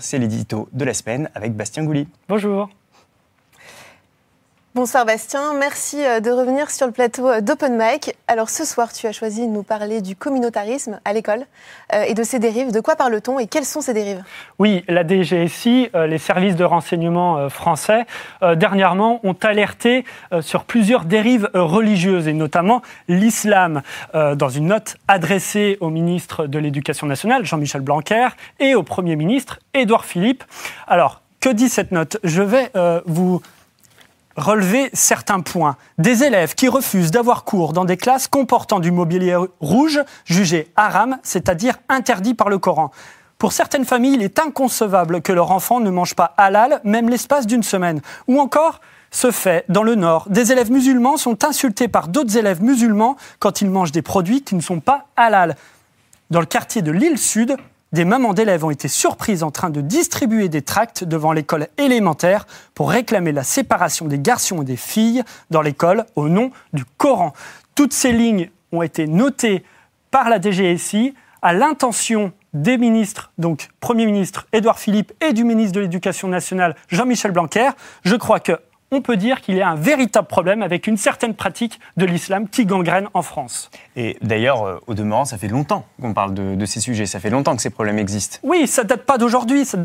C'est l'édito de la semaine avec Bastien Gouly. Bonjour. Bonsoir Bastien, merci euh, de revenir sur le plateau euh, d'Open Mic. Alors ce soir, tu as choisi de nous parler du communautarisme à l'école euh, et de ses dérives. De quoi parle-t-on et quelles sont ces dérives? Oui, la DGSI, les services de renseignement français, dernièrement ont alerté sur plusieurs dérives religieuses et notamment l'islam. Dans une note adressée au ministre de l'Éducation nationale, Jean-Michel Blanquer, et au Premier ministre, Édouard Philippe. Alors, que dit cette note? Je vais vous relever certains points. Des élèves qui refusent d'avoir cours dans des classes comportant du mobilier rouge jugé haram, c'est-à-dire interdit par le Coran. Pour certaines familles, il est inconcevable que leur enfant ne mange pas halal, même l'espace d'une semaine. Ou encore, ce fait, dans le Nord, des élèves musulmans sont insultés par d'autres élèves musulmans quand ils mangent des produits qui ne sont pas halal. Dans le quartier de l'île Sud, des mamans d'élèves ont été surprises en train de distribuer des tracts devant l'école élémentaire pour réclamer la séparation des garçons et des filles dans l'école au nom du Coran. Toutes ces lignes ont été notées par la DGSI à l'intention des ministres, donc Premier ministre Édouard Philippe et du ministre de l'Éducation nationale Jean-Michel Blanquer. Je crois que on peut dire qu'il y a un véritable problème avec une certaine pratique de l'islam qui gangrène en France. Et d'ailleurs, euh, au demeurant, ça fait longtemps qu'on parle de, ces sujets, ça fait longtemps que ces problèmes existent. Oui, ça ne date pas d'aujourd'hui, ça,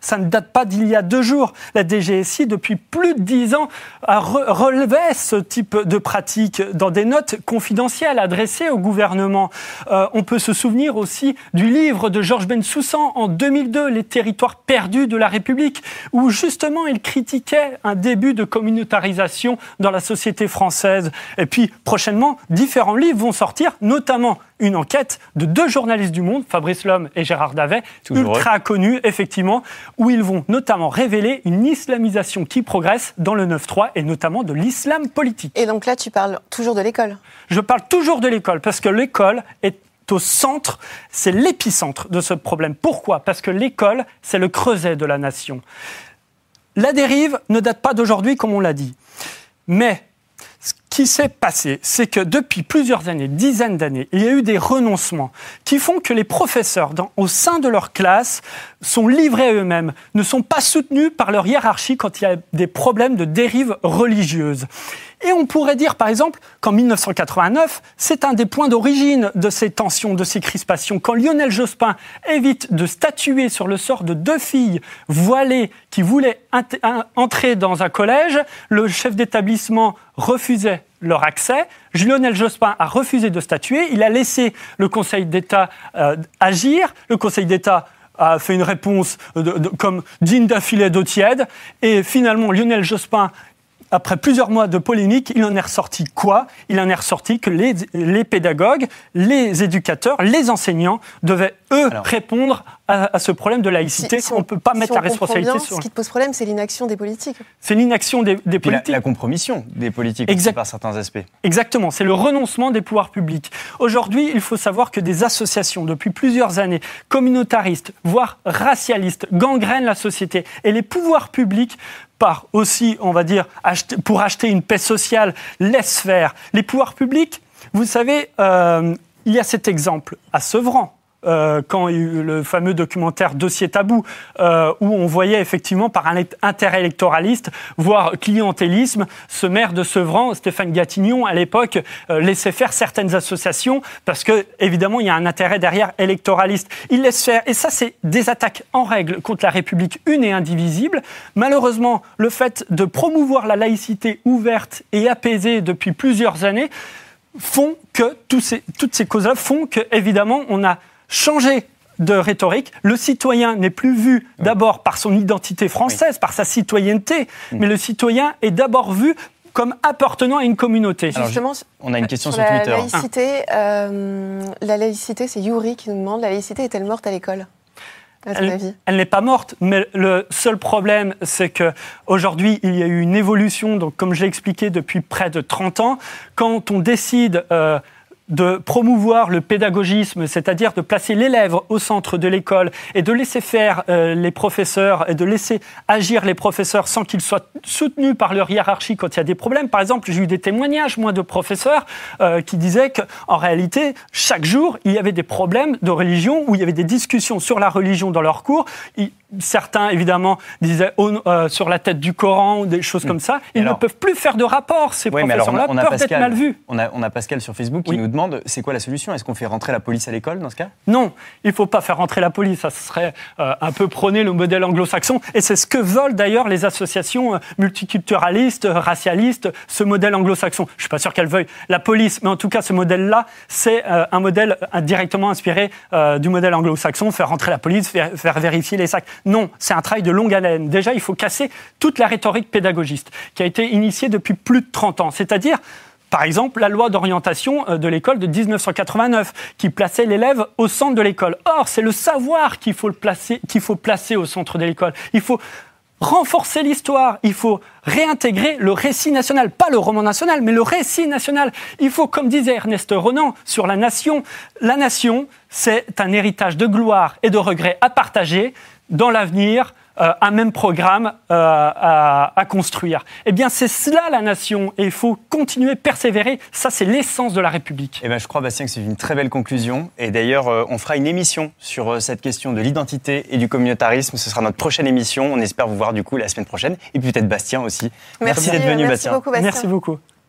ça, ne date pas d'il y a deux jours. La DGSI, depuis plus de dix ans, a relevé ce type de pratique dans des notes confidentielles adressées au gouvernement. Euh, on peut se souvenir aussi du livre de Georges Bensoussan en 2002, Les territoires perdus de la République, où justement il critiquait un début de communautarisation dans la société française. Et puis, prochainement, différents livres vont sortir, notamment une enquête de deux journalistes du Monde, Fabrice Lhomme et Gérard Davet, ultra connus, effectivement, où ils vont notamment révéler une islamisation qui progresse dans le 9-3 et notamment de l'islam politique. Et donc là, tu parles toujours de l'école Je parle toujours de l'école, parce que l'école est au centre, c'est l'épicentre de ce problème. Pourquoi? Parce que l'école, c'est le creuset de la nation. La dérive ne date pas d'aujourd'hui, comme on l'a dit. Mais ce qui s'est passé, c'est que depuis plusieurs années, dizaines d'années, il y a eu des renoncements qui font que les professeurs, au sein de leur classe, sont livrés à eux-mêmes, ne sont pas soutenus par leur hiérarchie quand il y a des problèmes de dérive religieuse. Et on pourrait dire, par exemple, qu'en 1989, c'est un des points d'origine de ces tensions, de ces crispations. Quand Lionel Jospin évite de statuer sur le sort de deux filles voilées qui voulaient entrer dans un collège, le chef d'établissement refusait leur accès. Lionel Jospin a refusé de statuer. Il a laissé le Conseil d'État euh, agir. Le Conseil d'État a fait une réponse comme digne d'un filet d'eau tiède. Et finalement, Lionel Jospin après plusieurs mois de polémique, il en est ressorti quoi? Il en est ressorti que les, les, pédagogues, les éducateurs, les enseignants devaient, eux, répondre à, ce problème de laïcité. on ne peut pas mettre la responsabilité sur... Ce qui te pose problème, c'est l'inaction des politiques. C'est l'inaction des, politiques. La, compromission des politiques exact, par certains aspects. Exactement, c'est le renoncement des pouvoirs publics. Aujourd'hui, il faut savoir que des associations, depuis plusieurs années, communautaristes, voire racialistes, gangrènent la société. Et les pouvoirs publics par aussi, on va dire, pour acheter une paix sociale, laisse faire. Les pouvoirs publics, vous savez, euh, il y a cet exemple à Sevran. Euh, quand il y a eu le fameux documentaire Dossier tabou, euh, où on voyait effectivement par un intérêt électoraliste, voire clientélisme, ce maire de Sevran, Stéphane Gatignon, à l'époque, euh, laissait faire certaines associations parce que, évidemment, il y a un intérêt derrière électoraliste. Il laisse faire. Et ça, c'est des attaques en règle contre la République une et indivisible. Malheureusement, le fait de promouvoir la laïcité ouverte et apaisée depuis plusieurs années font que ces, toutes ces causes-là font que, évidemment, on a changer de rhétorique. Le citoyen n'est plus vu d'abord par son identité française, par sa citoyenneté, mais le citoyen est d'abord vu comme appartenant à une communauté. Justement, on a une question sur, Twitter. La laïcité, euh, la laïcité, c'est Yuri qui nous demande, la laïcité est-elle morte à l'école elle, elle n'est pas morte, mais le seul problème, c'est qu'aujourd'hui, il y a eu une évolution, donc, comme j'ai expliqué, depuis près de 30 ans. Quand on décide euh, de promouvoir le pédagogisme, c'est-à-dire de placer l'élève au centre de l'école et de laisser faire euh, les professeurs et de laisser agir les professeurs sans qu'ils soient soutenus par leur hiérarchie quand il y a des problèmes. Par exemple, j'ai eu des témoignages, moi, de professeurs euh, qui disaient qu'en réalité, chaque jour, il y avait des problèmes de religion, où il y avait des discussions sur la religion dans leurs cours certains, évidemment, disaient euh, sur la tête du Coran ou des choses mm. comme ça. Ils ne peuvent plus faire de rapport, ces professeurs-là, peur d'être mal vus. On a, on a, Pascal sur Facebook qui nous demande c'est quoi la solution? Est-ce qu'on fait rentrer la police à l'école dans ce cas? Non, il ne faut pas faire rentrer la police. Ça serait euh, un peu prôner le modèle anglo-saxon. Et c'est ce que veulent d'ailleurs les associations euh, multiculturalistes, racialistes, ce modèle anglo-saxon. Je ne suis pas sûr qu'elles veuillent la police, mais en tout cas, ce modèle-là, c'est un modèle directement inspiré du modèle anglo-saxon, faire rentrer la police, faire vérifier les sacs. Non, c'est un travail de longue haleine. Déjà, il faut casser toute la rhétorique pédagogiste qui a été initiée depuis plus de 30 ans. C'est-à-dire, par exemple, la loi d'orientation euh, de l'école de 1989, qui plaçait l'élève au centre de l'école. Or, c'est le savoir qu'il faut, placer, qu'il faut placer au centre de l'école. Il faut renforcer l'histoire, il faut réintégrer le récit national, pas le roman national, mais le récit national. Il faut, comme disait Ernest Renan sur la nation, la nation, c'est un héritage de gloire et de regrets à partager dans l'avenir euh, un même programme euh, à, construire. Eh bien, c'est cela la nation et il faut continuer, persévérer. Ça, c'est l'essence de la République. Eh bien, je crois, Bastien, que c'est une très belle conclusion. Et d'ailleurs, euh, on fera une émission sur cette question de l'identité et du communautarisme. Ce sera notre prochaine émission. On espère vous voir du coup la semaine prochaine. Et puis peut-être Bastien aussi. Merci, d'être venu, Bastien. Merci beaucoup.